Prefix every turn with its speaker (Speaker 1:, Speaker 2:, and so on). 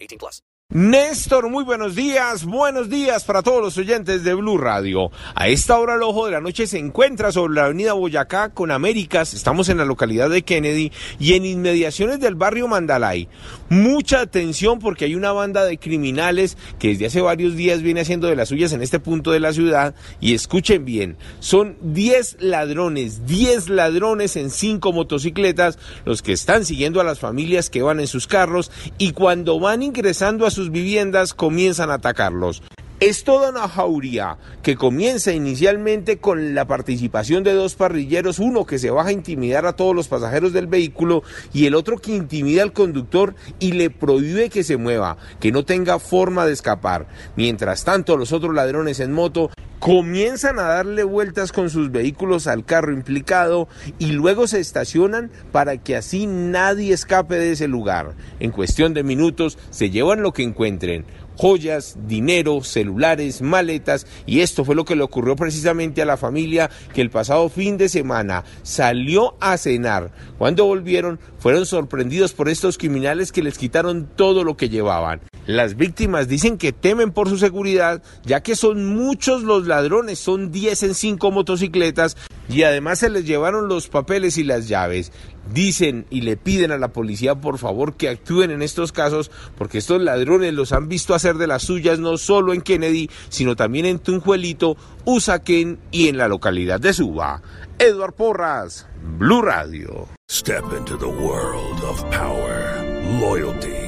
Speaker 1: 18 plus.
Speaker 2: Néstor, muy buenos días, buenos días para todos los oyentes de Blue Radio. A esta hora el ojo de la noche se encuentra sobre la avenida Boyacá con Américas, estamos en la localidad de Kennedy y en inmediaciones del barrio Mandalay. Mucha atención porque hay una banda de criminales que desde hace varios días viene haciendo de las suyas en este punto de la ciudad y escuchen bien, son 10 ladrones, 10 ladrones en 5 motocicletas los que están siguiendo a las familias que van en sus carros y cuando van ingresando a sus viviendas comienzan a atacarlos. Es toda una jauría que comienza inicialmente con la participación de dos parrilleros, uno que se baja a intimidar a todos los pasajeros del vehículo y el otro que intimida al conductor y le prohíbe que se mueva, que no tenga forma de escapar. Mientras tanto, los otros ladrones en moto comienzan a darle vueltas con sus vehículos al carro implicado y luego se estacionan para que así nadie escape de ese lugar. En cuestión de minutos se llevan lo que encuentren joyas, dinero, celulares, maletas y esto fue lo que le ocurrió precisamente a la familia que el pasado fin de semana salió a cenar. Cuando volvieron fueron sorprendidos por estos criminales que les quitaron todo lo que llevaban. Las víctimas dicen que temen por su seguridad, ya que son muchos los ladrones, son 10 en 5 motocicletas y además se les llevaron los papeles y las llaves. Dicen y le piden a la policía por favor que actúen en estos casos porque estos ladrones los han visto hacer de las suyas no solo en Kennedy, sino también en Tunjuelito, Usaquén y en la localidad de Suba. Edward Porras, Blue Radio.
Speaker 3: Step into the world of power, loyalty